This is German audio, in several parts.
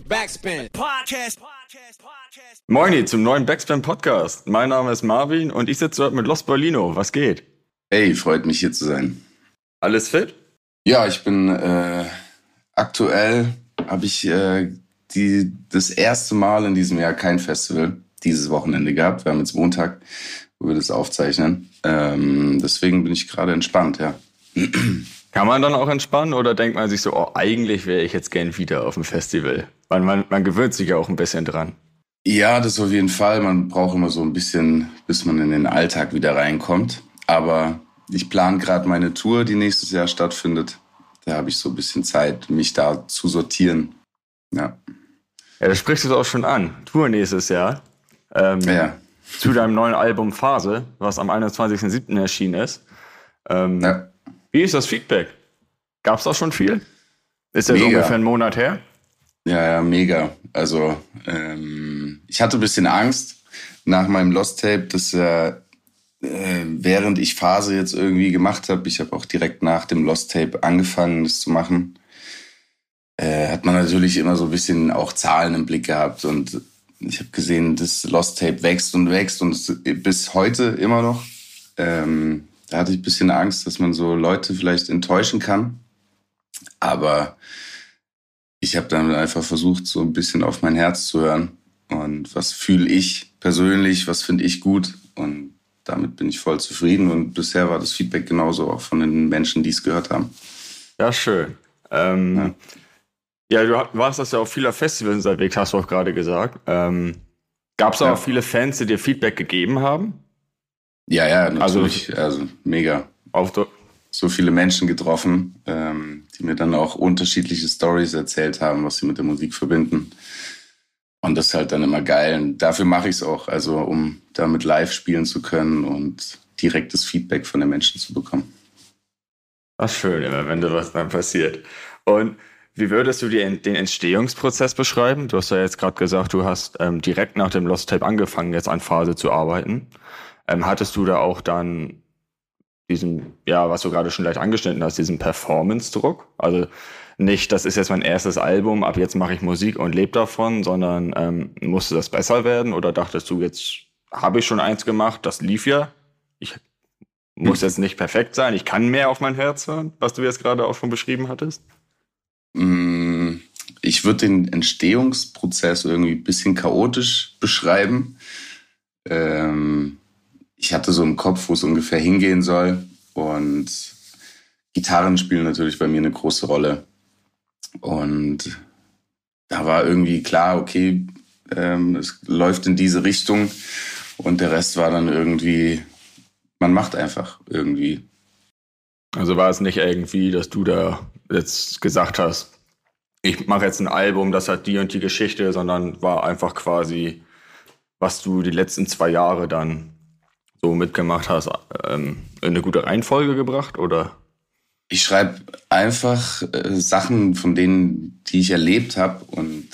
Backspin. Podcast. Moini zum neuen Backspin Podcast. Mein Name ist Marvin und ich sitze dort mit Los Berlino. Was geht? Hey, freut mich hier zu sein. Alles fit? Ja, ich bin äh, aktuell habe ich äh, die das erste Mal in diesem Jahr kein Festival dieses Wochenende gehabt. Wir haben jetzt Montag, wo wir das aufzeichnen. Ähm, deswegen bin ich gerade entspannt, ja. Kann man dann auch entspannen oder denkt man sich so, oh, eigentlich wäre ich jetzt gern wieder auf dem Festival? Weil man, man gewöhnt sich ja auch ein bisschen dran. Ja, das auf jeden Fall. Man braucht immer so ein bisschen, bis man in den Alltag wieder reinkommt. Aber ich plane gerade meine Tour, die nächstes Jahr stattfindet. Da habe ich so ein bisschen Zeit, mich da zu sortieren. Ja. Ja, da sprichst du es auch schon an. Tour nächstes Jahr. Ähm, Ja. Zu deinem neuen Album Phase, was am 21.07. erschienen ist. Ähm, ja. Wie ist das Feedback? Gab es da schon viel? Ist jetzt Mega. ungefähr ein Monat her? Ja, ja, mega. Also ähm, ich hatte ein bisschen Angst nach meinem Lost Tape, dass äh, äh, während ich Phase jetzt irgendwie gemacht habe, ich habe auch direkt nach dem Lost Tape angefangen, das zu machen, äh, hat man natürlich immer so ein bisschen auch Zahlen im Blick gehabt und ich habe gesehen, das Lost Tape wächst und wächst und bis heute immer noch. Ähm, da hatte ich ein bisschen Angst, dass man so Leute vielleicht enttäuschen kann. Aber ich habe dann einfach versucht, so ein bisschen auf mein Herz zu hören. Und was fühle ich persönlich, was finde ich gut. Und damit bin ich voll zufrieden. Und bisher war das Feedback genauso auch von den Menschen, die es gehört haben. Ja, schön. Ähm, ja. du ha- warst das ja auf vieler Festivals unterwegs, hast du auch gerade gesagt. Ähm, Gab es auch Ja. viele Fans, die dir Feedback gegeben haben? Ja, ja, Also- natürlich. Also, mega. Auf So viele Menschen getroffen, ähm, die mir dann auch unterschiedliche Stories erzählt haben, was sie mit der Musik verbinden. Und das ist halt dann immer geil. Und dafür mache ich es auch, also um damit live spielen zu können und direktes Feedback von den Menschen zu bekommen. Ach, schön, immer, wenn da was dann passiert. Und wie würdest du den Entstehungsprozess beschreiben? Du hast ja jetzt gerade gesagt, du hast ähm, direkt nach dem Lost Tape angefangen, jetzt an Phase zu arbeiten. Ähm, hattest du da auch dann diesen, ja, was du gerade schon leicht angeschnitten hast, diesen Performance-Druck? Also nicht, das ist jetzt mein erstes Album, ab jetzt mache ich Musik und lebe davon, sondern ähm, musste das besser werden? Oder dachtest du, jetzt habe ich schon eins gemacht, das lief ja, ich muss jetzt nicht perfekt sein, ich kann mehr auf mein Herz hören, was du jetzt gerade auch schon beschrieben hattest? Mm, Ich würde den Entstehungsprozess irgendwie ein bisschen chaotisch beschreiben. Ähm, ich hatte so im Kopf, wo es ungefähr hingehen soll. Und Gitarren spielen natürlich bei mir eine große Rolle. Und da war irgendwie klar, okay, ähm, es läuft in diese Richtung. Und der Rest war dann irgendwie, man macht einfach irgendwie. Also war es nicht irgendwie, dass du da jetzt gesagt hast, ich mache jetzt ein Album, das hat die und die Geschichte, sondern war einfach quasi, was du die letzten zwei Jahre dann so mitgemacht hast, ähm, in eine gute Reihenfolge gebracht oder? Ich schreibe einfach äh, Sachen von denen, die ich erlebt habe. Und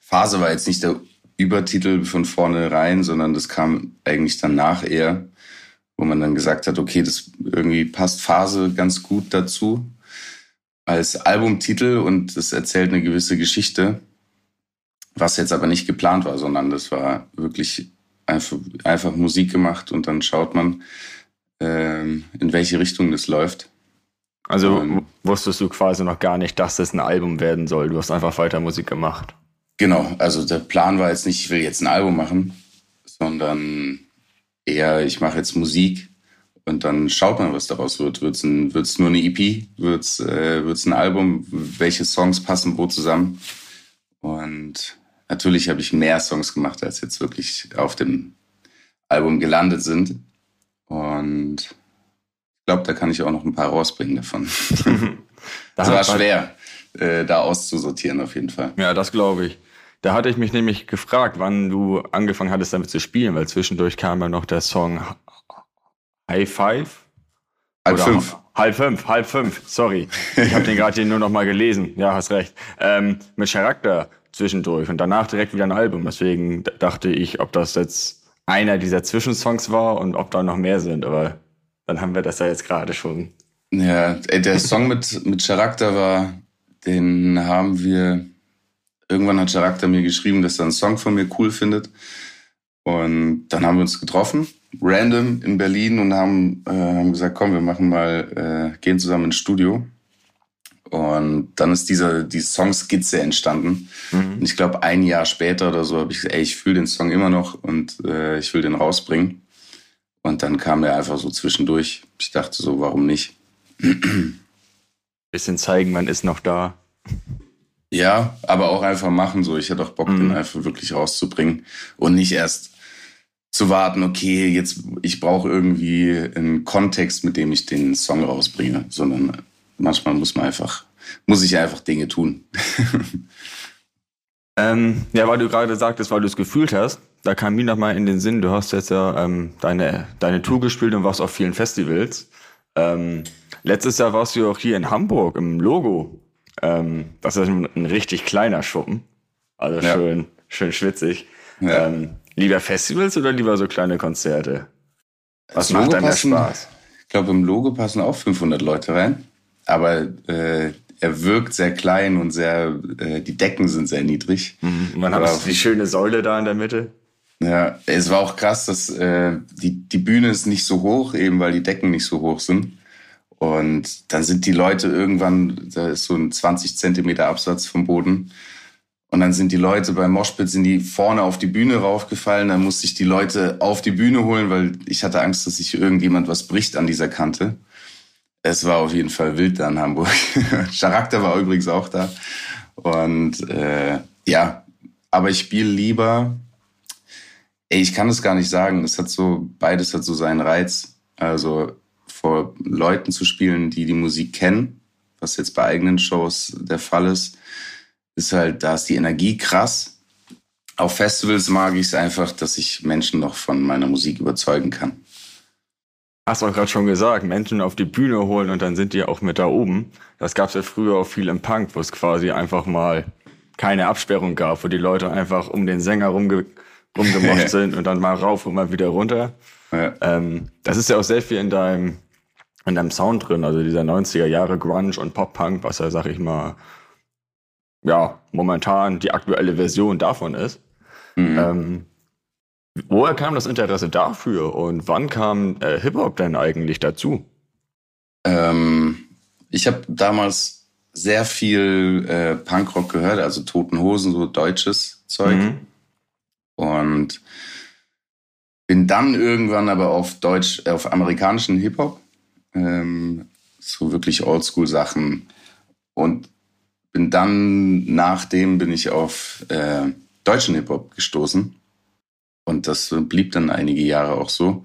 Phase war jetzt nicht der Übertitel von vornherein, sondern das kam eigentlich danach eher, wo man dann gesagt hat, okay, das irgendwie passt Phase ganz gut dazu als Albumtitel und es erzählt eine gewisse Geschichte, was jetzt aber nicht geplant war, sondern das war wirklich einfach, einfach Musik gemacht und dann schaut man, ähm, in welche Richtung das läuft. Also Ähm. wusstest du quasi noch gar nicht, dass es ein Album werden soll. Du hast einfach weiter Musik gemacht. Genau, also der Plan war jetzt nicht, ich will jetzt ein Album machen, sondern eher, ich mache jetzt Musik und dann schaut man, was daraus wird. Wird es wird's nur eine EP? Wird es äh, wird's ein Album? Welche Songs passen wo zusammen? Und natürlich habe ich mehr Songs gemacht, als jetzt wirklich auf dem Album gelandet sind. Und ich glaube, da kann ich auch noch ein paar rausbringen davon. Da Es war schwer, äh, da auszusortieren auf jeden Fall. Ja, das glaube ich. Da hatte ich mich nämlich gefragt, wann du angefangen hattest, damit zu spielen, weil zwischendurch kam ja noch der Song High Five. Halb fünf. Halb fünf, halb fünf, sorry. Ich habe den gerade nur noch mal gelesen. Ja, hast recht. Ähm, mit Charakter zwischendurch und danach direkt wieder ein Album. Deswegen dachte ich, ob das jetzt einer dieser Zwischensongs war und ob da noch mehr sind. Aber dann haben wir das ja jetzt gerade schon. Ja, ey, der Song mit, mit Charakter war, den haben wir irgendwann hat Charakter mir geschrieben, dass er einen Song von mir cool findet. Und dann haben wir uns getroffen, random in Berlin und haben, äh, haben gesagt, komm, wir machen mal, äh, gehen zusammen ins Studio. Und dann ist dieser, die Songskizze entstanden. Mhm. Und ich glaube, ein Jahr später oder so habe ich gesagt, ey, ich fühle den Song immer noch und äh, ich will den rausbringen. Und dann kam er einfach so zwischendurch. Ich dachte so, warum nicht? Bisschen zeigen, man ist noch da. Ja, aber auch einfach machen so. Ich hatte auch Bock, mhm. den einfach wirklich rauszubringen und nicht erst zu warten, okay, jetzt ich brauche irgendwie einen Kontext, mit dem ich den Song rausbringe, sondern manchmal muss man einfach, muss ich einfach Dinge tun. ähm, ja, weil du gerade sagtest, weil du es gefühlt hast, da kam mir nochmal in den Sinn, du hast jetzt ja ähm, deine, deine Tour gespielt und warst auf vielen Festivals. Ähm, letztes Jahr warst du auch hier in Hamburg im Logo. Ähm, das ist ein, ein, richtig kleiner Schuppen. Also ja. schön, schön schwitzig. Ja. Ähm, lieber Festivals oder lieber so kleine Konzerte? Was macht dann passen, Spaß? Ich glaube, im Logo passen auch 500 Leute rein. Aber äh, er wirkt sehr klein und sehr, äh, die Decken sind sehr niedrig. Mhm. Man hat die schöne Säule da in der Mitte. Ja, es war auch krass, dass äh, die, die Bühne ist nicht so hoch, eben weil die Decken nicht so hoch sind. Und dann sind die Leute irgendwann, da ist so ein 20 Zentimeter Absatz vom Boden. Und dann sind die Leute beim Moshpit, sind die vorne auf die Bühne raufgefallen. Dann musste ich die Leute auf die Bühne holen, weil ich hatte Angst, dass sich irgendjemand was bricht an dieser Kante. Es war auf jeden Fall wild da in Hamburg. Charakter war übrigens auch da. Und äh, ja, aber ich spiele lieber Ey, ich kann es gar nicht sagen. Es hat so, beides hat so seinen Reiz. Also vor Leuten zu spielen, die die Musik kennen, was jetzt bei eigenen Shows der Fall ist, ist halt, da ist die Energie krass. Auf Festivals mag ich es einfach, dass ich Menschen noch von meiner Musik überzeugen kann. Hast du auch gerade schon gesagt, Menschen auf die Bühne holen und dann sind die auch mit da oben. Das gab es ja früher auch viel im Punk, wo es quasi einfach mal keine Absperrung gab, wo die Leute einfach um den Sänger rumge rumgemacht sind und dann mal rauf und mal wieder runter. Ja. Ähm, das ist ja auch sehr viel in deinem, in deinem Sound drin, also dieser 90er Jahre Grunge und Pop-Punk, was ja, sag ich mal, ja, momentan die aktuelle Version davon ist. Mhm. Ähm, woher kam das Interesse dafür und wann kam äh, Hip-Hop denn eigentlich dazu? Ähm, ich habe damals sehr viel äh, Punkrock gehört, also Toten Hosen, so deutsches Zeug. Mhm. Und bin dann irgendwann aber auf Deutsch, auf amerikanischen Hip-Hop, ähm, so wirklich Oldschool-Sachen. Und bin dann, nachdem bin ich auf äh, deutschen Hip-Hop gestoßen. Und das blieb dann einige Jahre auch so.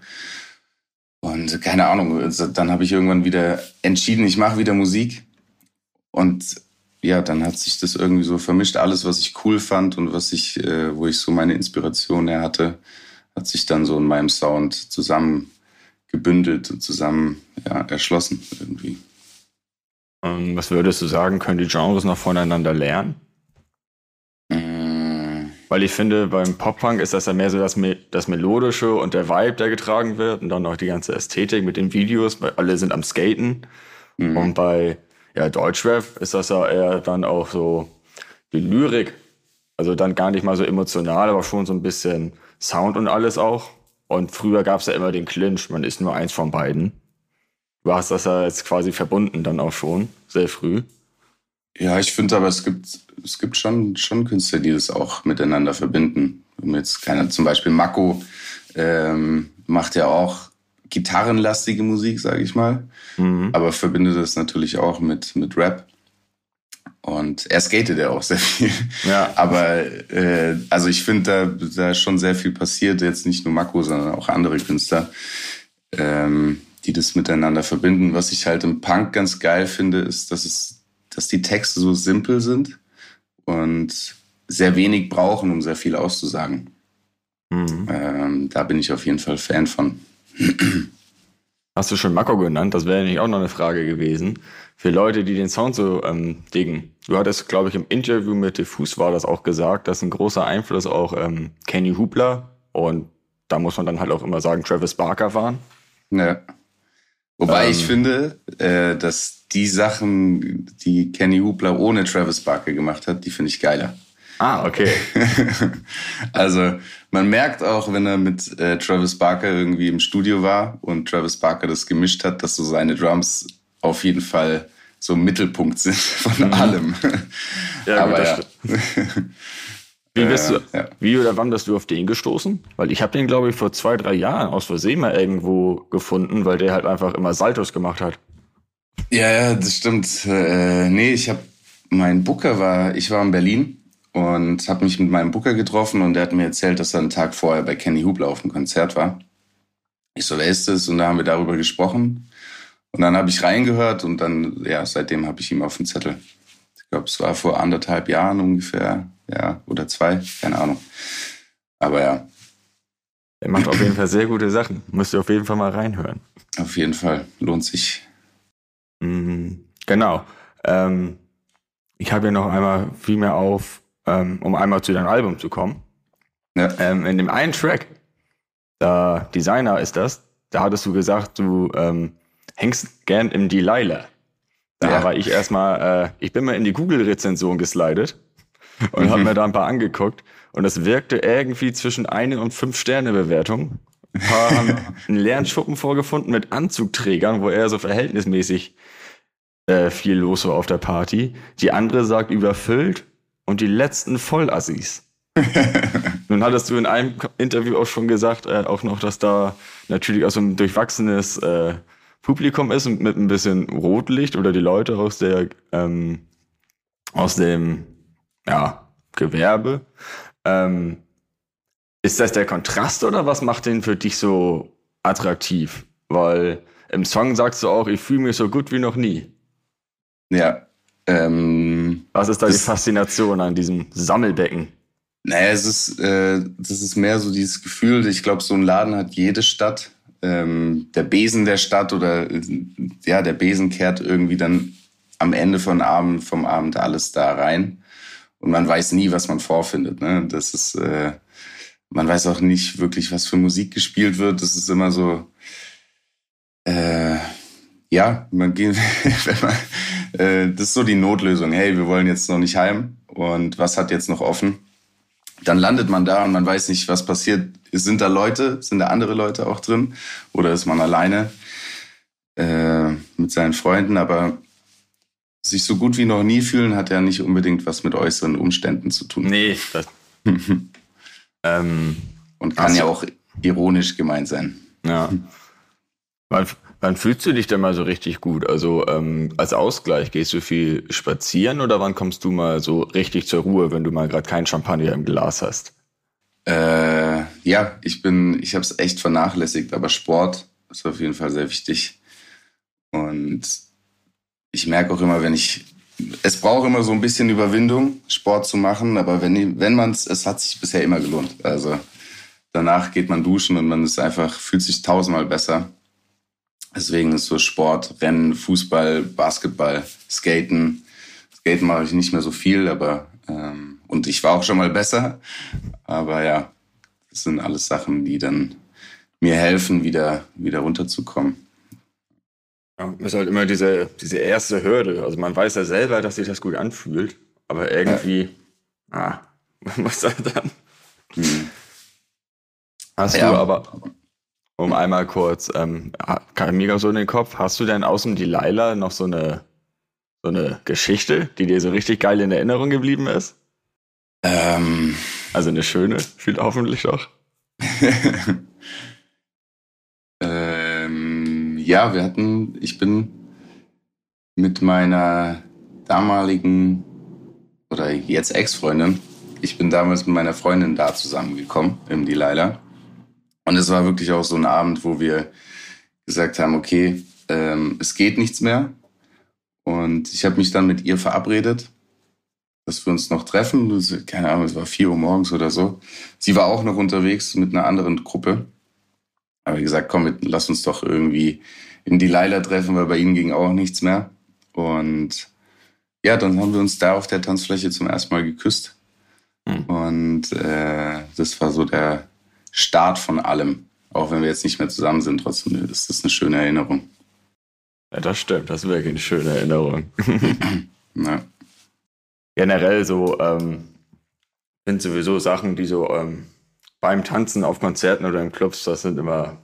Und keine Ahnung, also dann habe ich irgendwann wieder entschieden, ich mache wieder Musik. Und ja, dann hat sich das irgendwie so vermischt. Alles, was ich cool fand und was ich, äh, wo ich so meine Inspiration her hatte, hat sich dann so in meinem Sound zusammen gebündelt und zusammen ja, erschlossen irgendwie. Ähm, was würdest du sagen, können die Genres noch voneinander lernen? Weil ich finde, beim Pop-Punk ist das ja mehr so das, Me das Melodische und der Vibe, der getragen wird und dann noch die ganze Ästhetik mit den Videos, weil alle sind am Skaten. Mm. Und bei ja, Deutschrap ist das ja eher dann auch so die Lyrik. Also dann gar nicht mal so emotional, aber schon so ein bisschen Sound und alles auch. Und früher gab es ja immer den Clinch, man ist nur eins von beiden. Du hast das ja jetzt quasi verbunden dann auch schon, sehr früh. Ja, ich finde aber, es gibt, es gibt schon, schon Künstler, die das auch miteinander verbinden. Jetzt keiner, zum Beispiel Mako ähm, macht ja auch gitarrenlastige Musik, sage ich mal. Mhm. Aber verbindet das natürlich auch mit, mit Rap. Und er skatet ja auch sehr viel. Ja. Aber äh, also ich finde, da, da ist schon sehr viel passiert, jetzt nicht nur Mako, sondern auch andere Künstler, ähm, die das miteinander verbinden. Was ich halt im Punk ganz geil finde, ist, dass es, dass die Texte so simpel sind und sehr wenig brauchen, um sehr viel auszusagen. Mhm. Ähm, da bin ich auf jeden Fall Fan von. Hast du schon Mako genannt? Das wäre nämlich auch noch eine Frage gewesen. Für Leute, die den Sound so ähm, diggen. Du hattest, glaube ich, im Interview mit Diffus war das auch gesagt, dass ein großer Einfluss auch ähm, Kenny Hubler und da muss man dann halt auch immer sagen, Travis Barker waren. Ja. Wobei ähm, ich finde, äh, dass die Sachen, die Kenny Hubler ohne Travis Barker gemacht hat, die finde ich geiler. Ah, okay. also man merkt auch, wenn er mit äh, Travis Barker irgendwie im Studio war und Travis Barker das gemischt hat, dass so seine Drums auf jeden Fall so Mittelpunkt sind von mhm. allem. Ja, Aber ja. Wie, bist du, ja. wie oder wann bist du auf den gestoßen? Weil ich habe den, glaube ich, vor zwei, drei Jahren aus Versehen mal irgendwo gefunden, weil der halt einfach immer Saltos gemacht hat. Ja, ja, das stimmt. Äh, nee, ich habe, mein Booker war, ich war in Berlin und habe mich mit meinem Booker getroffen und der hat mir erzählt, dass er einen Tag vorher bei Kenny Hubler auf dem Konzert war. Ich so, wer ist das? Und da haben wir darüber gesprochen. Und dann habe ich reingehört und dann, ja, seitdem habe ich ihm auf dem Zettel. Ich glaube, es war vor anderthalb Jahren ungefähr, ja, oder zwei, keine Ahnung. Aber ja. Er macht auf jeden Fall sehr gute Sachen. Müsst ihr auf jeden Fall mal reinhören. Auf jeden Fall. Lohnt sich. Mhm, genau. Ähm, ich habe ja noch einmal viel mehr auf, ähm, um einmal zu deinem Album zu kommen. Ja. Ähm, in dem einen Track, da Designer ist das, da hattest du gesagt, du ähm, hängst gern im Delilah. Da ja. war ich erstmal, äh, ich bin mal in die Google-Rezension geslidet und mhm. habe mir da ein paar angeguckt. Und das wirkte irgendwie zwischen eine und fünf Sterne Bewertung. Ein paar haben einen leeren Schuppen vorgefunden mit Anzugträgern, wo er so verhältnismäßig äh, viel los war auf der Party. Die andere sagt überfüllt und die letzten Vollassis. Nun hattest du in einem Interview auch schon gesagt, äh, auch noch, dass da natürlich auch so ein durchwachsenes äh, Publikum ist mit ein bisschen Rotlicht oder die Leute aus der ähm, aus dem ja, Gewerbe. Ähm, ist das der Kontrast oder was macht den für dich so attraktiv? Weil im Song sagst du auch, ich fühle mich so gut wie noch nie. Ja. Ähm, Was ist da die Faszination an diesem Sammelbecken? Naja, es ist, äh, das ist mehr so dieses Gefühl, ich glaube, so ein Laden hat jede Stadt. Ähm, der Besen der Stadt oder ja, der Besen kehrt irgendwie dann am Ende von Abend, vom Abend alles da rein. Und man weiß nie, was man vorfindet. Ne? Das ist, äh, man weiß auch nicht wirklich, was für Musik gespielt wird. Das ist immer so, äh, ja, man geht, wenn man, äh, das ist so die Notlösung. Hey, wir wollen jetzt noch nicht heim und was hat jetzt noch offen? Dann landet man da und man weiß nicht, was passiert. Sind da Leute, sind da andere Leute auch drin oder ist man alleine äh, mit seinen Freunden? Aber sich so gut wie noch nie fühlen hat ja nicht unbedingt was mit äußeren Umständen zu tun. Nee, das, ähm, und kann ja auch ironisch gemeint sein. Ja. Wann fühlst du dich denn mal so richtig gut? Also ähm, als Ausgleich gehst du viel spazieren oder wann kommst du mal so richtig zur Ruhe, wenn du mal gerade kein Champagner im Glas hast? Äh, ja, ich bin, ich habe es echt vernachlässigt, aber Sport ist auf jeden Fall sehr wichtig. Und ich merke auch immer, wenn ich, es braucht immer so ein bisschen Überwindung, Sport zu machen, aber wenn, wenn man es, es hat sich bisher immer gelohnt. Also danach geht man duschen und man ist einfach, fühlt sich tausendmal besser. Deswegen ist so Sport, Rennen, Fußball, Basketball, Skaten. Skaten mache ich nicht mehr so viel, aber ähm, und ich war auch schon mal besser. Aber ja, das sind alles Sachen, die dann mir helfen, wieder, wieder runterzukommen. Ja, das ist halt immer diese, diese erste Hürde. Also man weiß ja selber, dass sich das gut anfühlt, aber irgendwie, ja. ah, was soll dann? Hm. Hast ja, du aber um einmal kurz, ähm, kam mir so in den Kopf, hast du denn außen die Laila noch so eine, so eine Geschichte, die dir so richtig geil in Erinnerung geblieben ist? Ähm. Also eine schöne, viel hoffentlich doch. ähm, ja, wir hatten, ich bin mit meiner damaligen oder jetzt Ex-Freundin, ich bin damals mit meiner Freundin da zusammengekommen im Delilah. Und es war wirklich auch so ein Abend, wo wir gesagt haben, okay, ähm, es geht nichts mehr. Und ich habe mich dann mit ihr verabredet, dass wir uns noch treffen. Keine Ahnung, es war vier Uhr morgens oder so. Sie war auch noch unterwegs mit einer anderen Gruppe. Aber gesagt, komm, lass uns doch irgendwie in die Leila treffen, weil bei ihnen ging auch nichts mehr. Und ja, dann haben wir uns da auf der Tanzfläche zum ersten Mal geküsst. Mhm. Und äh, das war so der, Start von allem. Auch wenn wir jetzt nicht mehr zusammen sind, trotzdem ist das eine schöne Erinnerung. Ja, das stimmt. Das ist wirklich eine schöne Erinnerung. ja. Generell so, ähm, finde sowieso Sachen, die so ähm, beim Tanzen auf Konzerten oder in Clubs, das sind immer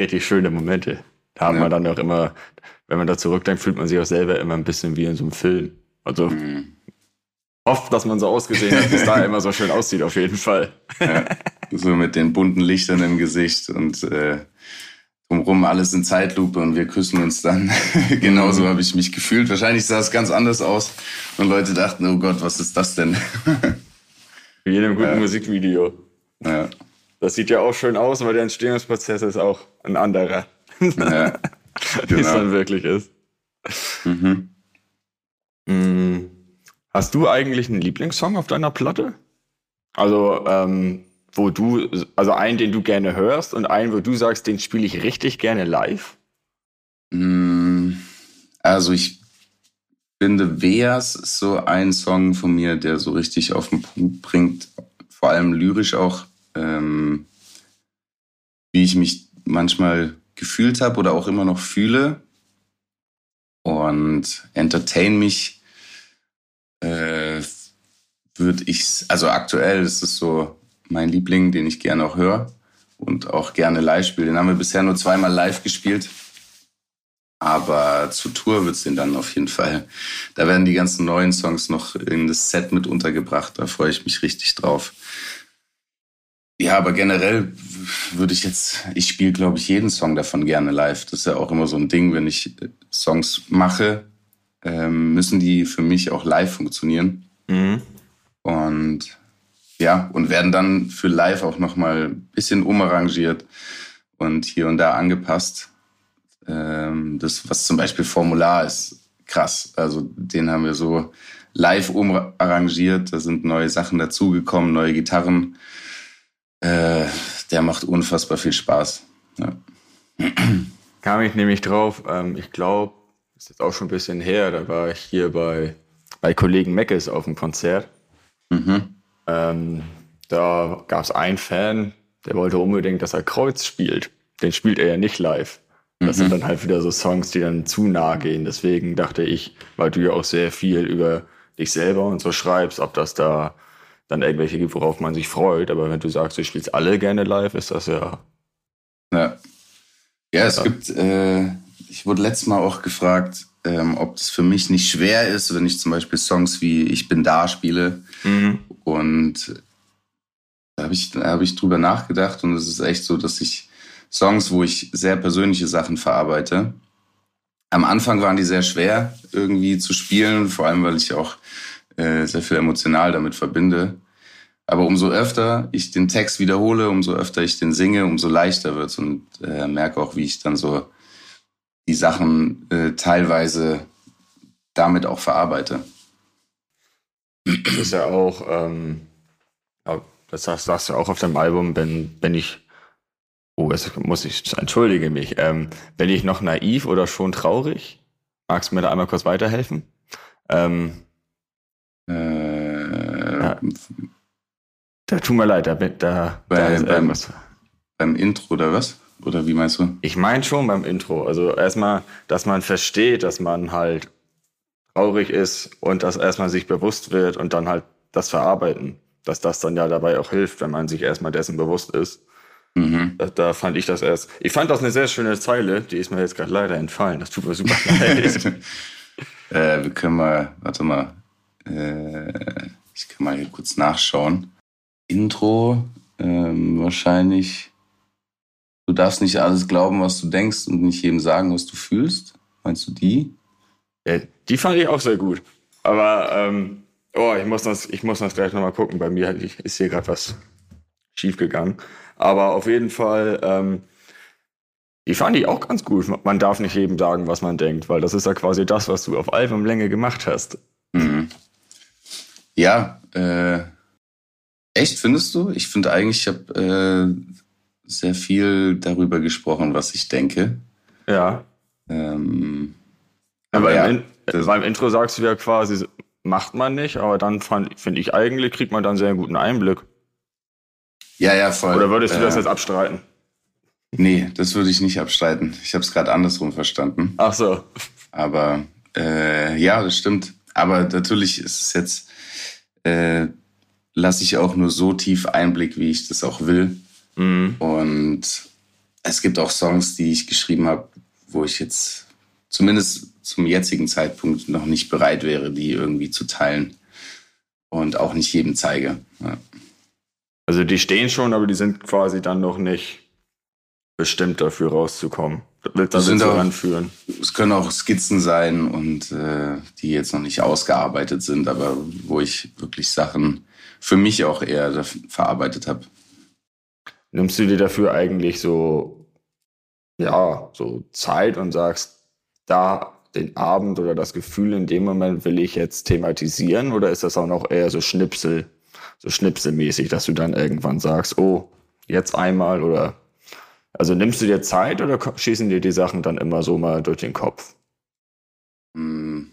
richtig schöne Momente. Da hat ja. man dann auch immer, wenn man da zurückdenkt, fühlt man sich auch selber immer ein bisschen wie in so einem Film. Also mhm. hofft, dass man so ausgesehen hat, dass da immer so schön aussieht, auf jeden Fall. Ja, so mit den bunten Lichtern im Gesicht und äh, drumherum alles in Zeitlupe und wir küssen uns dann. Genauso mhm. habe ich mich gefühlt. Wahrscheinlich sah es ganz anders aus und Leute dachten, oh Gott, was ist das denn? Wie in einem guten ja. Musikvideo. Ja. Das sieht ja auch schön aus, aber der Entstehungsprozess ist auch ein anderer. Ja, genau. Wie es dann wirklich ist. Mhm. Mm. Hast du eigentlich einen Lieblingssong auf deiner Platte? Also, ähm, wo du, also einen, den du gerne hörst und einen, wo du sagst, den spiele ich richtig gerne live? Mm, also ich finde, Veas ist so ein Song von mir, der so richtig auf den Punkt bringt, vor allem lyrisch auch, ähm, wie ich mich manchmal gefühlt habe oder auch immer noch fühle. Und Entertain mich äh, würde ich, also aktuell ist es so mein Liebling, den ich gerne auch höre und auch gerne live spiele. Den haben wir bisher nur zweimal live gespielt. Aber zur Tour wird es den dann auf jeden Fall. Da werden die ganzen neuen Songs noch in das Set mit untergebracht. Da freue ich mich richtig drauf. Ja, aber generell würde ich jetzt, ich spiele, glaube ich, jeden Song davon gerne live. Das ist ja auch immer so ein Ding, wenn ich Songs mache, ähm, müssen die für mich auch live funktionieren. Mhm. Und ja, und werden dann für live auch nochmal ein bisschen umarrangiert und hier und da angepasst. Ähm, das, was zum Beispiel Formular ist, krass. Also den haben wir so live umarrangiert. Da sind neue Sachen dazugekommen, neue Gitarren. Äh, der macht unfassbar viel Spaß. Ja. Kam ich nämlich drauf, ähm, ich glaube, ist jetzt auch schon ein bisschen her, da war ich hier bei, bei Kollegen Meckes auf dem Konzert. Mhm. Ähm, da gab es einen Fan, der wollte unbedingt, dass er Kreuz spielt. Den spielt er ja nicht live. Das mhm. sind dann halt wieder so Songs, die dann zu nah gehen. Deswegen dachte ich, weil du ja auch sehr viel über dich selber und so schreibst, ob das da dann irgendwelche gibt, worauf man sich freut. Aber wenn du sagst, du spielst alle gerne live, ist das ja. Ja, ja es ja. gibt, äh, ich wurde letztes Mal auch gefragt, ähm, ob es für mich nicht schwer ist, wenn ich zum Beispiel Songs wie Ich bin da spiele. Mhm. Und da habe ich, da hab ich drüber nachgedacht und es ist echt so, dass ich Songs, wo ich sehr persönliche Sachen verarbeite, am Anfang waren die sehr schwer irgendwie zu spielen, vor allem weil ich auch äh, sehr viel emotional damit verbinde. Aber umso öfter ich den Text wiederhole, umso öfter ich den singe, umso leichter wird und äh, merke auch, wie ich dann so die Sachen äh, teilweise damit auch verarbeite. Das ist ja auch, ähm, das sagst, du auch auf dem Album, wenn, wenn ich, oh, jetzt muss ich, entschuldige mich, ähm, bin ich noch naiv oder schon traurig? Magst du mir da einmal kurz weiterhelfen? Ähm, äh, ja. Da tut mir leid, da, da, bei, da ist beim, Beim Intro oder was? Oder wie meinst du? Ich meine schon beim Intro. Also erstmal, dass man versteht, dass man halt traurig ist und dass erstmal sich bewusst wird und dann halt das verarbeiten. Dass das dann ja dabei auch hilft, wenn man sich erstmal dessen bewusst ist. Mhm. Da, da, fand ich das erst. Ich fand das eine sehr schöne Zeile, die ist mir jetzt gerade leider entfallen. Das tut mir super leid. äh, wir können mal, warte mal, äh, ich kann mal hier kurz nachschauen. Intro, ähm, wahrscheinlich. Du darfst nicht alles glauben, was du denkst und nicht jedem sagen, was du fühlst. Meinst du die? Ja, die fand ich auch sehr gut. Aber ähm, oh, ich muss das, ich muss das gleich nochmal gucken. Bei mir ist hier gerade was schiefgegangen. Aber auf jeden Fall, ähm, die fand ich auch ganz gut. Man darf nicht jedem sagen, was man denkt, weil das ist ja quasi das, was du auf Albumlänge gemacht hast. Mhm. Ja, äh, echt findest du? Ich finde eigentlich, ich habe äh, sehr viel darüber gesprochen, was ich denke. Ja. Ähm, aber ja, im, In beim Intro sagst du ja quasi, macht man nicht, aber dann finde ich eigentlich, kriegt man dann sehr guten Einblick. Ja, ja, voll. Oder würdest du das äh, jetzt abstreiten? Nee, das würde ich nicht abstreiten. Ich habe es gerade andersrum verstanden. Ach so. Aber äh, ja, das stimmt. Aber natürlich ist es jetzt äh, lasse ich auch nur so tief Einblick, wie ich das auch will. Mhm. Und es gibt auch Songs, die ich geschrieben habe, wo ich jetzt zumindest zum jetzigen Zeitpunkt noch nicht bereit wäre, die irgendwie zu teilen. Und auch nicht jedem zeige. Ja. Also die stehen schon, aber die sind quasi dann noch nicht bestimmt dafür rauszukommen. Das, das sind auch, anführen. Es können auch Skizzen sein und äh, die jetzt noch nicht ausgearbeitet sind, aber wo ich wirklich Sachen für mich auch eher verarbeitet habe. Nimmst du dir dafür eigentlich so, ja, so Zeit und sagst, da den Abend oder das Gefühl in dem Moment will ich jetzt thematisieren oder ist das auch noch eher so Schnipsel, so schnipselmäßig, dass du dann irgendwann sagst, oh, jetzt einmal oder also nimmst du dir Zeit oder schießen dir die Sachen dann immer so mal durch den Kopf? Hm,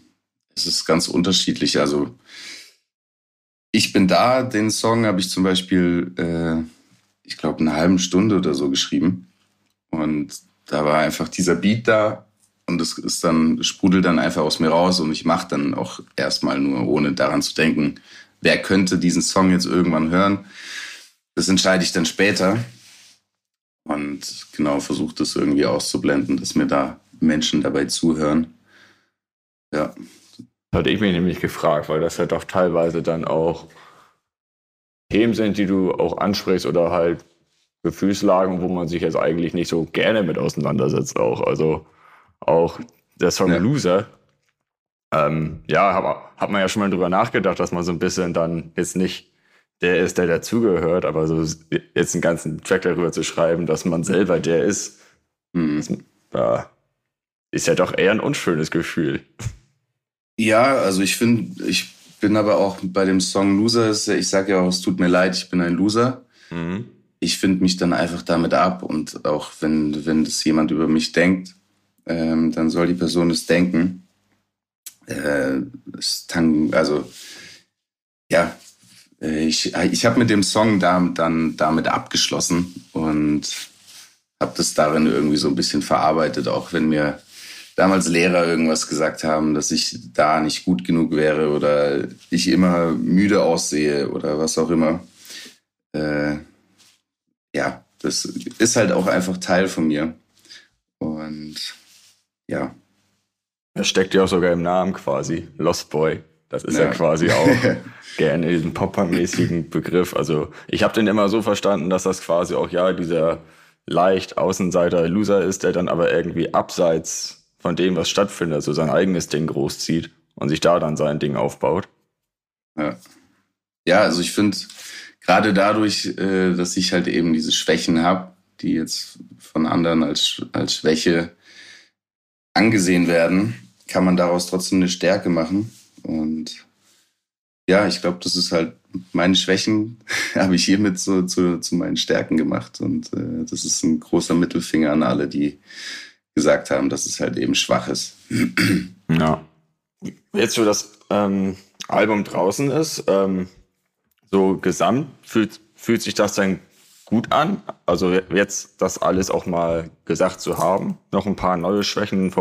es ist ganz unterschiedlich. Also ich bin da, den Song habe ich zum Beispiel, äh, ich glaube, eine halbe Stunde oder so geschrieben. Und da war einfach dieser Beat da und es ist dann, sprudelt dann einfach aus mir raus und ich mache dann auch erstmal nur, ohne daran zu denken, wer könnte diesen Song jetzt irgendwann hören. Das entscheide ich dann später. Und genau versuche das irgendwie auszublenden, dass mir da Menschen dabei zuhören. Ja. Hatte ich mich nämlich gefragt, weil das ja doch teilweise dann auch Themen sind, die du auch ansprichst oder halt Gefühlslagen, wo man sich jetzt eigentlich nicht so gerne mit auseinandersetzt auch. Also auch der Song ja. Loser. Ähm, ja, hat, hat man ja schon mal drüber nachgedacht, dass man so ein bisschen dann jetzt nicht der ist, der dazugehört, aber so jetzt einen ganzen Track darüber zu schreiben, dass man selber der ist, mhm. das, ist ja doch eher ein unschönes Gefühl. Ja, also ich finde, ich bin aber auch bei dem Song Loser, ich sage ja auch, es tut mir leid, ich bin ein Loser. Mhm. Ich finde mich dann einfach damit ab und auch wenn, wenn das jemand über mich denkt, ähm, dann soll die Person es denken. Äh, also ja, äh, ich, ich habe mit dem Song da, dann damit abgeschlossen und habe das darin irgendwie so ein bisschen verarbeitet, auch wenn mir damals Lehrer irgendwas gesagt haben, dass ich da nicht gut genug wäre oder ich immer müde aussehe oder was auch immer. Äh, ja, das ist halt auch einfach Teil von mir. Und ja. Das steckt ja auch sogar im Namen quasi, Lost Boy. Das ist ja, ja quasi auch gerne diesen Pop-Punk-mäßigen Begriff. Also ich habe den immer so verstanden, dass das quasi auch ja dieser leicht Außenseiter-Loser ist, der dann aber irgendwie abseits von dem, was stattfindet, so sein eigenes Ding großzieht und sich da dann sein Ding aufbaut. Ja, ja also ich finde, gerade dadurch, äh, dass ich halt eben diese Schwächen habe, die jetzt von anderen als, als Schwäche angesehen werden, kann man daraus trotzdem eine Stärke machen. Und ja, ich glaube, das ist halt meine Schwächen habe ich hiermit so zu, zu meinen Stärken gemacht. Und äh, das ist ein großer Mittelfinger an alle, die gesagt haben, dass es halt eben schwach ist. Ja. Jetzt, wo das ähm, Album draußen ist, ähm, so gesamt fühlt, fühlt sich das dann gut an? Also jetzt das alles auch mal gesagt zu haben, noch ein paar neue Schwächen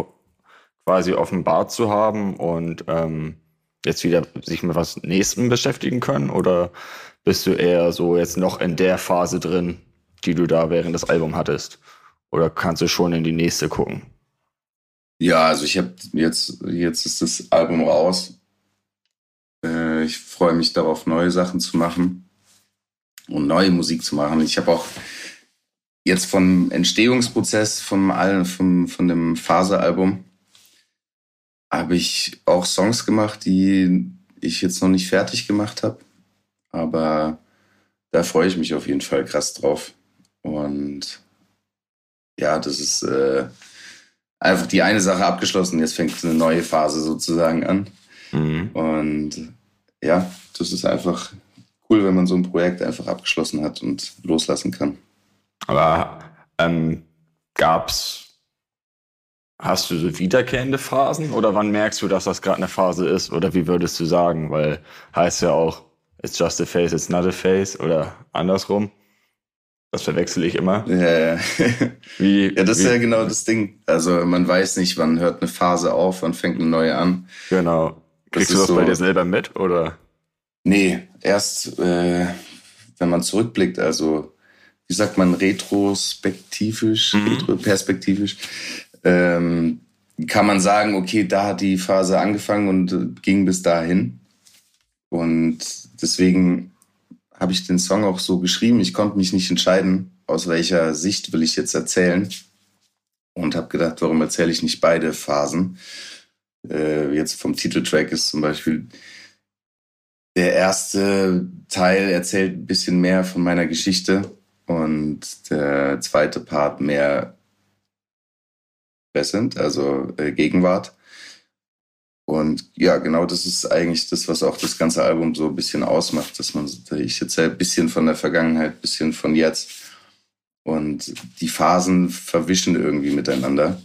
quasi offenbart zu haben und ähm, jetzt wieder sich mit was Nächsten beschäftigen können? Oder bist du eher so jetzt noch in der Phase drin, die du da während des Albums hattest? Oder kannst du schon in die nächste gucken? Ja, also ich habe jetzt, jetzt ist das Album raus. Äh, ich freue mich darauf, neue Sachen zu machen und neue Musik zu machen. Ich habe auch jetzt vom Entstehungsprozess vom, vom, von dem Phase-Album habe ich auch Songs gemacht, die ich jetzt noch nicht fertig gemacht habe. Aber da freue ich mich auf jeden Fall krass drauf. Und ja, das ist äh, einfach die eine Sache abgeschlossen. Jetzt fängt eine neue Phase sozusagen an. Mhm. Und ja, das ist einfach cool, wenn man so ein Projekt einfach abgeschlossen hat und loslassen kann. Aber ähm, gab es Hast du so wiederkehrende Phasen oder wann merkst du, dass das gerade eine Phase ist? Oder wie würdest du sagen? Weil heißt ja auch, it's just a face, it's not a face oder andersrum. Das verwechsel ich immer. Ja, ja. wie, ja das wie, ist ja genau das Ding. Also man weiß nicht, wann hört eine Phase auf, wann fängt eine neue an. Genau. Kriegst das du das so, bei dir selber mit oder? Nee, erst äh, wenn man zurückblickt, also wie sagt man, retrospektivisch, mhm. retroperspektivisch, ähm, kann man sagen, okay, da hat die Phase angefangen und äh, ging bis dahin. Und deswegen habe ich den Song auch so geschrieben. Ich konnte mich nicht entscheiden, aus welcher Sicht will ich jetzt erzählen. Und habe gedacht, warum erzähle ich nicht beide Phasen? Äh, jetzt vom Titeltrack ist zum Beispiel der erste Teil erzählt ein bisschen mehr von meiner Geschichte und der zweite Part mehr Present, also äh, Gegenwart. Und ja, genau das ist eigentlich das, was auch das ganze Album so ein bisschen ausmacht, dass man, ich erzähle ein bisschen von der Vergangenheit, ein bisschen von jetzt. Und die Phasen verwischen irgendwie miteinander.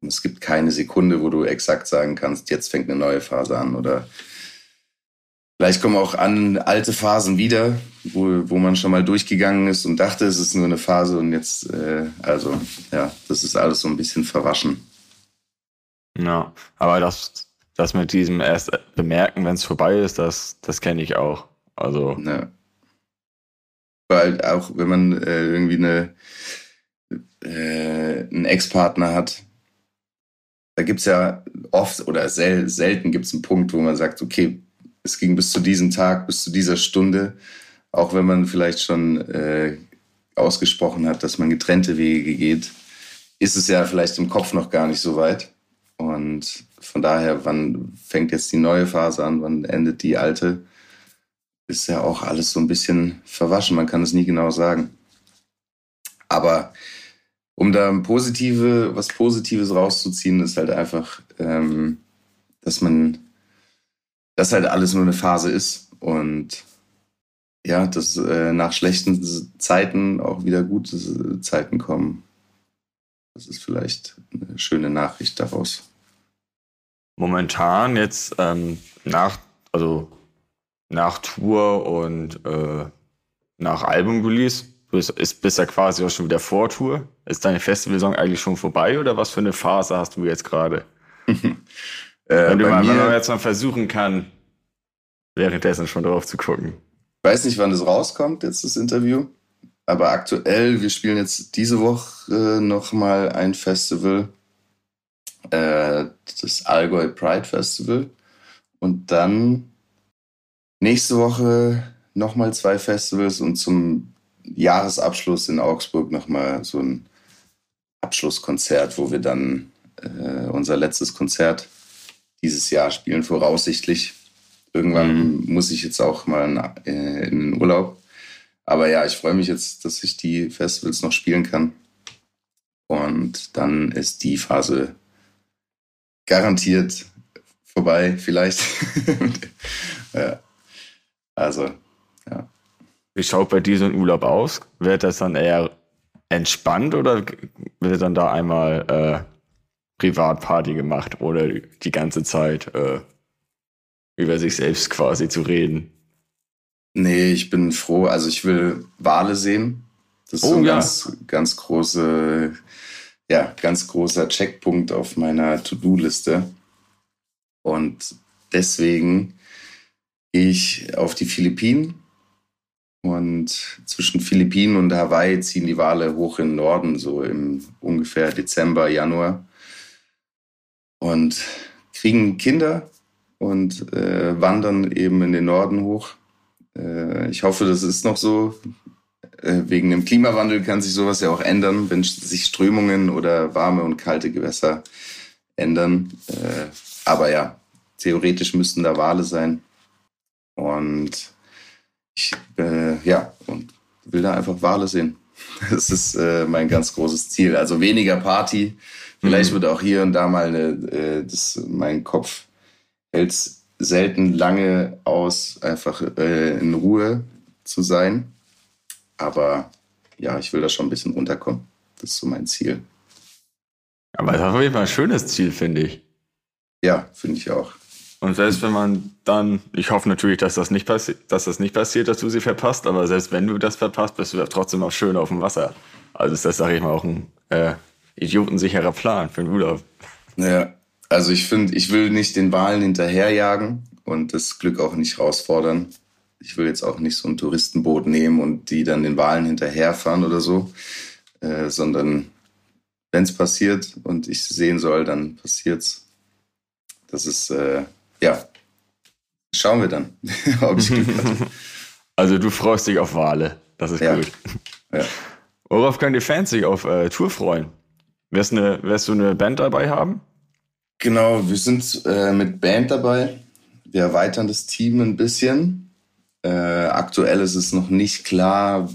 Und es gibt keine Sekunde, wo du exakt sagen kannst, jetzt fängt eine neue Phase an oder Vielleicht kommen auch an alte Phasen wieder, wo, wo man schon mal durchgegangen ist und dachte, es ist nur eine Phase und jetzt, äh, also ja, das ist alles so ein bisschen verwaschen. Ja, aber das, das mit diesem erst bemerken, wenn es vorbei ist, das, das kenne ich auch. Also. Ja. Weil auch wenn man äh, irgendwie eine, äh, einen Ex-Partner hat, da gibt es ja oft oder sel selten gibt es einen Punkt, wo man sagt, okay, es ging bis zu diesem Tag, bis zu dieser Stunde, auch wenn man vielleicht schon äh, ausgesprochen hat, dass man getrennte Wege geht, ist es ja vielleicht im Kopf noch gar nicht so weit. Und von daher, wann fängt jetzt die neue Phase an, wann endet die alte, ist ja auch alles so ein bisschen verwaschen. Man kann es nie genau sagen. Aber um da positive, was Positives rauszuziehen, ist halt einfach, ähm, dass man dass halt alles nur eine Phase ist und ja, dass äh, nach schlechten Zeiten auch wieder gute Zeiten kommen. Das ist vielleicht eine schöne Nachricht daraus. Momentan jetzt ähm, nach, also nach Tour und äh, nach Album-Release, ist bist ja quasi auch schon wieder vor Tour. Ist deine Festivalsaison eigentlich schon vorbei oder was für eine Phase hast du jetzt gerade? Äh, wenn, mal, mir, wenn man jetzt mal versuchen kann, währenddessen schon drauf zu gucken. Ich weiß nicht, wann das rauskommt, jetzt das Interview. Aber aktuell, wir spielen jetzt diese Woche nochmal ein Festival, äh, das Allgäu Pride Festival. Und dann nächste Woche nochmal zwei Festivals und zum Jahresabschluss in Augsburg nochmal so ein Abschlusskonzert, wo wir dann äh, unser letztes Konzert dieses Jahr spielen, voraussichtlich. Irgendwann mhm. muss ich jetzt auch mal in, äh, in den Urlaub. Aber ja, ich freue mich jetzt, dass ich die Festivals noch spielen kann. Und dann ist die Phase garantiert vorbei, vielleicht. ja. Also, ja. Wie schaut bei dir so ein Urlaub aus? Wird das dann eher entspannt oder wird dann da einmal äh, Privatparty gemacht oder die ganze Zeit äh, über sich selbst quasi zu reden? Nee, ich bin froh. Also ich will Wale sehen. Das ist oh, so ein ja. ganz, ganz große, ja, ganz großer Checkpunkt auf meiner To-Do-Liste. Und deswegen gehe ich auf die Philippinen. Und zwischen Philippinen und Hawaii ziehen die Wale hoch in den Norden, so im ungefähr Dezember, Januar und kriegen Kinder und äh, wandern eben in den Norden hoch. Äh, ich hoffe, das ist noch so. Äh, wegen dem Klimawandel kann sich sowas ja auch ändern, wenn sich Strömungen oder warme und kalte Gewässer ändern. Äh, aber ja, theoretisch müssten da Wale sein. Und ich, äh, ja, und will da einfach Wale sehen. Das ist äh, mein ganz großes Ziel. Also weniger Party, Vielleicht mhm. wird auch hier und da mal eine, äh, das, mein Kopf hält selten lange aus, einfach äh, in Ruhe zu sein. Aber ja, ich will da schon ein bisschen runterkommen. Das ist so mein Ziel. Aber das ist auf jeden Fall ein schönes Ziel, finde ich. Ja, finde ich auch. Und selbst wenn man dann, ich hoffe natürlich, dass das nicht passiert, dass das nicht passiert, dass du sie verpasst, aber selbst wenn du das verpasst, bist du trotzdem auch schön auf dem Wasser. Also ist das, sage ich mal, auch ein äh, idiotensicherer Plan für den Urlaub. Ja, also ich finde, ich will nicht den Wahlen hinterherjagen und das Glück auch nicht herausfordern. Ich will jetzt auch nicht so ein Touristenboot nehmen und die dann den Wahlen hinterherfahren oder so, äh, sondern wenn es passiert und ich sehen soll, dann passiert's. Das ist, äh, ja, schauen wir dann, ob ich Glück hatte. Also du freust dich auf Wale, das ist Ja. gut. Ja. Worauf können die Fans sich auf äh, Tour freuen? Wirst, eine, wirst du eine Band dabei haben? Genau, wir sind äh, mit Band dabei. Wir erweitern das Team ein bisschen. Äh, aktuell ist es noch nicht klar.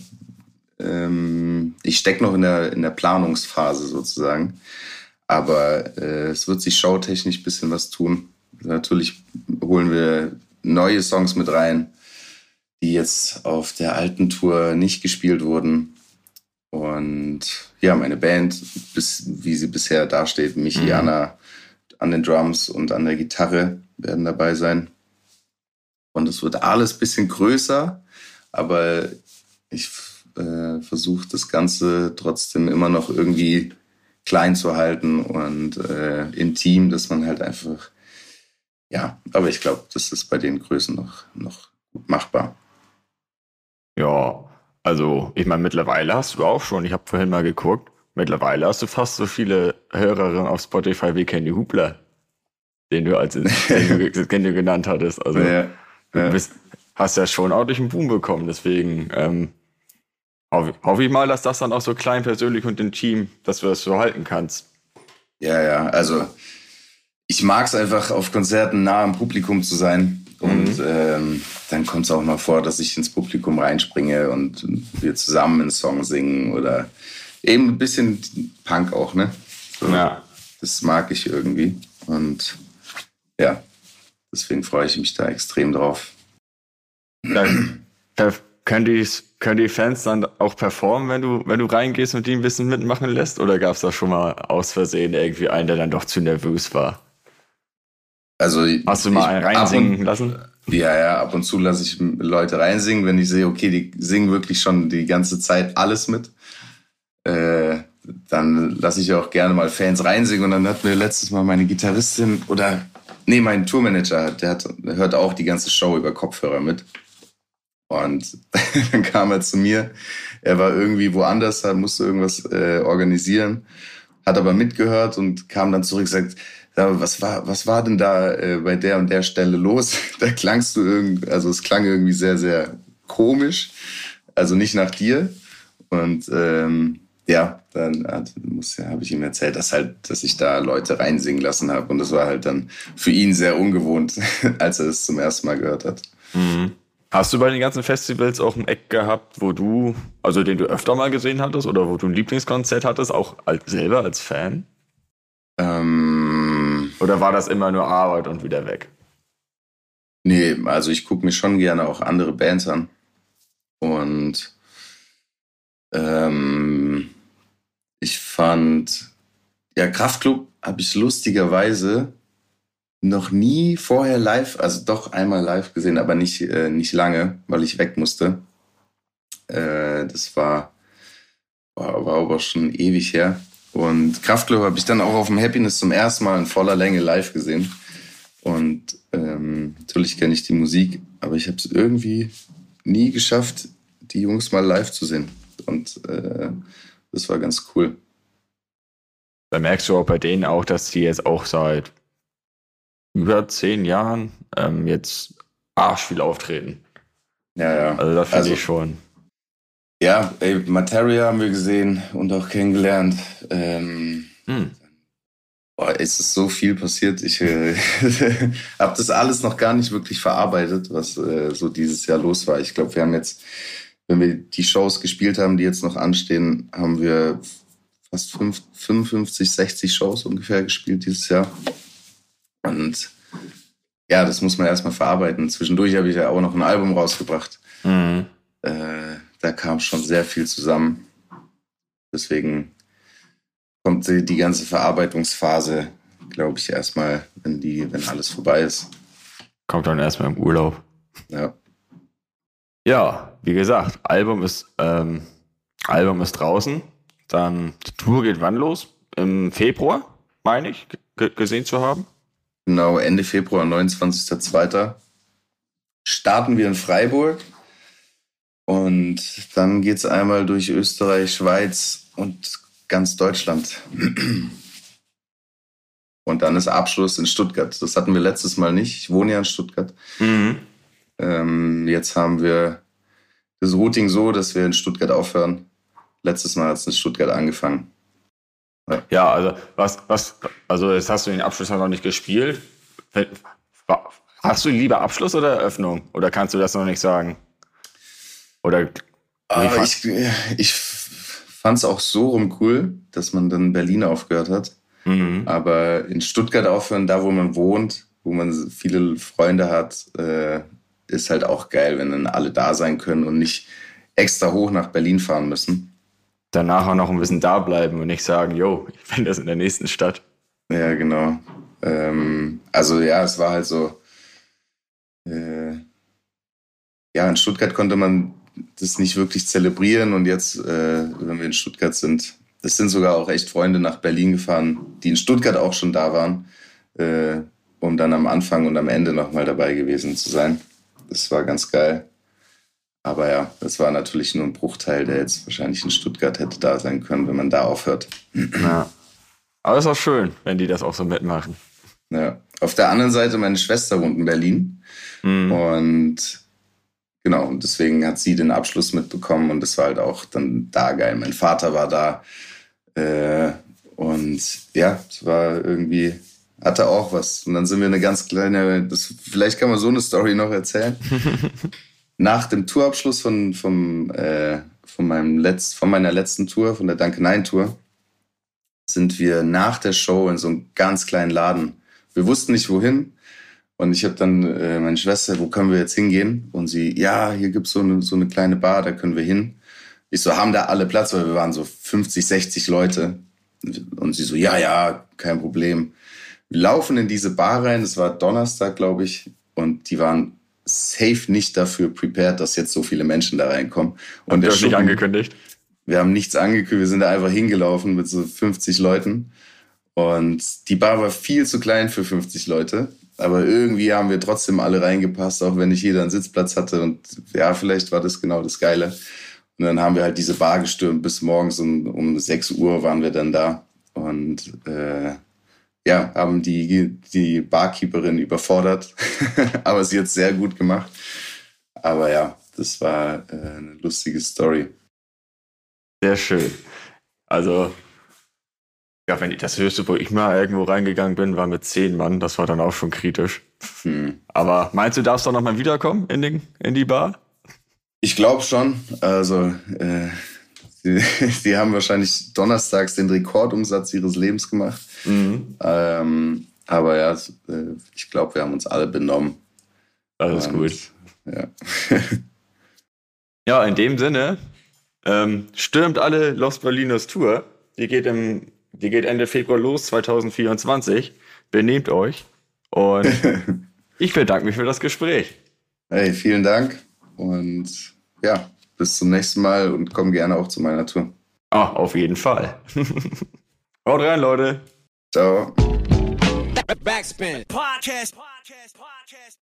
Ähm, ich stecke noch in der, in der Planungsphase sozusagen. Aber äh, es wird sich showtechnisch ein bisschen was tun. Natürlich holen wir neue Songs mit rein, die jetzt auf der alten Tour nicht gespielt wurden. Und ja, meine Band, bis, wie sie bisher dasteht, Michi, Mhm. Anna, an den Drums und an der Gitarre werden dabei sein. Und es wird alles ein bisschen größer, aber ich äh, versuche das Ganze trotzdem immer noch irgendwie klein zu halten und äh, intim, dass man halt einfach, ja, aber ich glaube, das ist bei den Größen noch, noch machbar. Ja, also ich meine, mittlerweile hast du auch schon, ich habe vorhin mal geguckt, mittlerweile hast du fast so viele Hörerinnen auf Spotify wie Kenny Hubler, den du als den du, den du genannt hattest. Also Ja, du ja. bist, hast ja schon ordentlich einen Boom bekommen, deswegen ähm, hoffe, hoffe ich mal, dass das dann auch so klein, persönlich und intim, dass du das so halten kannst. Ja, ja, also ich mag es einfach auf Konzerten nah am Publikum zu sein. Und ähm, dann kommt es auch mal vor, dass ich ins Publikum reinspringe und wir zusammen einen Song singen oder eben ein bisschen Punk auch, ne? So, Ja. Das mag ich irgendwie. Und ja, deswegen freue ich mich da extrem drauf. Dann können die, können die Fans dann auch performen, wenn du, wenn du reingehst und die ein bisschen mitmachen lässt? Oder gab es da schon mal aus Versehen irgendwie einen, der dann doch zu nervös war? Also Hast du mal ab und- reinsingen lassen? Ja, ja, ab und zu lasse ich Leute reinsingen, wenn ich sehe, okay, die singen wirklich schon die ganze Zeit alles mit. Äh, dann lasse ich auch gerne mal Fans reinsingen. Und dann hat mir letztes Mal meine Gitarristin oder, nee, mein Tourmanager, der, hat, der hört auch die ganze Show über Kopfhörer mit. Und dann kam er zu mir. Er war irgendwie woanders, er musste irgendwas äh, organisieren, hat aber mitgehört und kam dann zurück und sagt, was war, was war denn da äh, bei der und der Stelle los? Da klangst du irgendwie, also es klang irgendwie sehr, sehr komisch, also nicht nach dir. Und ähm, ja, dann muss, ja, habe ich ihm erzählt, dass halt, dass ich da Leute reinsingen lassen habe. Und das war halt dann für ihn sehr ungewohnt, als er es zum ersten Mal gehört hat. Mhm. Hast du bei den ganzen Festivals auch ein Eck gehabt, wo du, also den du öfter mal gesehen hattest oder wo du ein Lieblingskonzert hattest, auch als, selber als Fan? Ähm, Oder war das immer nur Arbeit und wieder weg? Nee, also ich gucke mir schon gerne auch andere Bands an. Und ähm, ich fand, ja, Kraftklub habe ich lustigerweise noch nie vorher live, also doch einmal live gesehen, aber nicht, äh, nicht lange, weil ich weg musste. Äh, das war, war, war aber schon ewig her. Und Kraftklub habe ich dann auch auf dem Happiness zum ersten Mal in voller Länge live gesehen. Und ähm, natürlich kenne ich die Musik, aber ich habe es irgendwie nie geschafft, die Jungs mal live zu sehen. Und äh, das war ganz cool. Da merkst du auch bei denen auch, dass die jetzt auch seit über zehn Jahren ähm, jetzt arsch viel auftreten. Ja, ja. Also da finde Also- ich schon. Ja, ey, Materia haben wir gesehen und auch kennengelernt. Ähm, Hm. boah, es ist so viel passiert. Ich äh, habe das alles noch gar nicht wirklich verarbeitet, was äh, so dieses Jahr los war. Ich glaube, wir haben jetzt, wenn wir die Shows gespielt haben, die jetzt noch anstehen, haben wir fast fünf, 55, 60 Shows ungefähr gespielt dieses Jahr. Und ja, das muss man erstmal verarbeiten. Zwischendurch habe ich ja auch noch ein Album rausgebracht. Mhm. Äh, da kam schon sehr viel zusammen. Deswegen kommt die, die ganze Verarbeitungsphase, glaube ich, erstmal, wenn die, wenn alles vorbei ist. Kommt dann erstmal im Urlaub. Ja. Ja, wie gesagt, Album ist, ähm, Album ist draußen. Dann die Tour geht wann los? Im Februar, meine ich, gesehen zu haben. Genau, Ende Februar, 29.02. starten wir in Freiburg. Und dann geht es einmal durch Österreich, Schweiz und ganz Deutschland. Und dann ist Abschluss in Stuttgart. Das hatten wir letztes Mal nicht. Ich wohne ja in Stuttgart. Mhm. Ähm, jetzt haben wir das Routing so, dass wir in Stuttgart aufhören. Letztes Mal hat es in Stuttgart angefangen. Ja. ja, also was, was, also jetzt hast du den Abschluss noch nicht gespielt. Hast du lieber Abschluss oder Eröffnung? Oder kannst du das noch nicht sagen? Oder Aber ich, ich fand es auch so rum cool, dass man dann in Berlin aufgehört hat. Mhm. Aber in Stuttgart aufhören, da wo man wohnt, wo man viele Freunde hat, äh, ist halt auch geil, wenn dann alle da sein können und nicht extra hoch nach Berlin fahren müssen. Danach auch noch ein bisschen da bleiben und nicht sagen, yo, ich bin das in der nächsten Stadt. Ja, genau. Ähm, also ja, es war halt so. Äh, ja, in Stuttgart konnte man das nicht wirklich zelebrieren und jetzt, äh, wenn wir in Stuttgart sind, es sind sogar auch echt Freunde nach Berlin gefahren, die in Stuttgart auch schon da waren, äh, um dann am Anfang und am Ende nochmal dabei gewesen zu sein. Das war ganz geil. Aber ja, das war natürlich nur ein Bruchteil, der jetzt wahrscheinlich in Stuttgart hätte da sein können, wenn man da aufhört. Ja. Aber es ist auch schön, wenn die das auch so mitmachen. Ja. Auf der anderen Seite, meine Schwester wohnt in Berlin. Mhm. Und genau, und deswegen hat sie den Abschluss mitbekommen und das war halt auch dann da geil. Mein Vater war da. Äh, und ja, es war irgendwie, hatte auch was. Und dann sind wir eine ganz kleine, das, vielleicht kann man so eine Story noch erzählen. Nach dem Tourabschluss von, vom, äh, von, meinem Letz-, von meiner letzten Tour, von der Danke Nein Tour, sind wir nach der Show in so einem ganz kleinen Laden. Wir wussten nicht wohin. Und ich habe dann äh, meine Schwester, wo können wir jetzt hingehen? Und sie, ja, hier gibt's so eine, so eine kleine Bar, da können wir hin. Ich so, haben da alle Platz, weil wir waren so 50, 60 Leute. Und sie so, ja, ja, kein Problem. Wir laufen in diese Bar rein, es war Donnerstag, glaube ich, und die waren safe nicht dafür prepared, dass jetzt so viele Menschen da reinkommen. Und ihr nicht angekündigt? Wir haben nichts angekündigt, wir sind da einfach hingelaufen mit so 50 Leuten. Und die Bar war viel zu klein für 50 Leute. Aber irgendwie haben wir trotzdem alle reingepasst, auch wenn nicht jeder einen Sitzplatz hatte. Und ja, vielleicht war das genau das Geile. Und dann haben wir halt diese Bar gestürmt. Bis morgens um, um 6 Uhr waren wir dann da. Und äh, ja, haben die, die Barkeeperin überfordert. Aber sie hat sehr gut gemacht. Aber ja, das war äh, eine lustige Story. Sehr schön. Also, ja, wenn ich, das höchste, wo ich mal irgendwo reingegangen bin, war mit zehn Mann. Das war dann auch schon kritisch. Hm. Aber meinst du, darfst du noch mal wiederkommen in, den, in die Bar? Ich glaube schon. Also, äh, die, die, haben wahrscheinlich donnerstags den Rekordumsatz ihres Lebens gemacht. Mhm. Ähm, aber ja, äh, ich glaube, wir haben uns alle benommen. Ist Und, gut. Ja. ja, in dem Sinne, ähm, stürmt alle Los Berlinos Tour. Die geht, im, die geht Ende Februar los, 2024. Benehmt euch. Und ich bedanke mich für das Gespräch. Hey, vielen Dank. Und ja, bis zum nächsten Mal und komm gerne auch zu meiner Tour. Ah, auf jeden Fall. Haut rein, Leute. Ciao. Backspin. Podcast. Podcast. Podcast.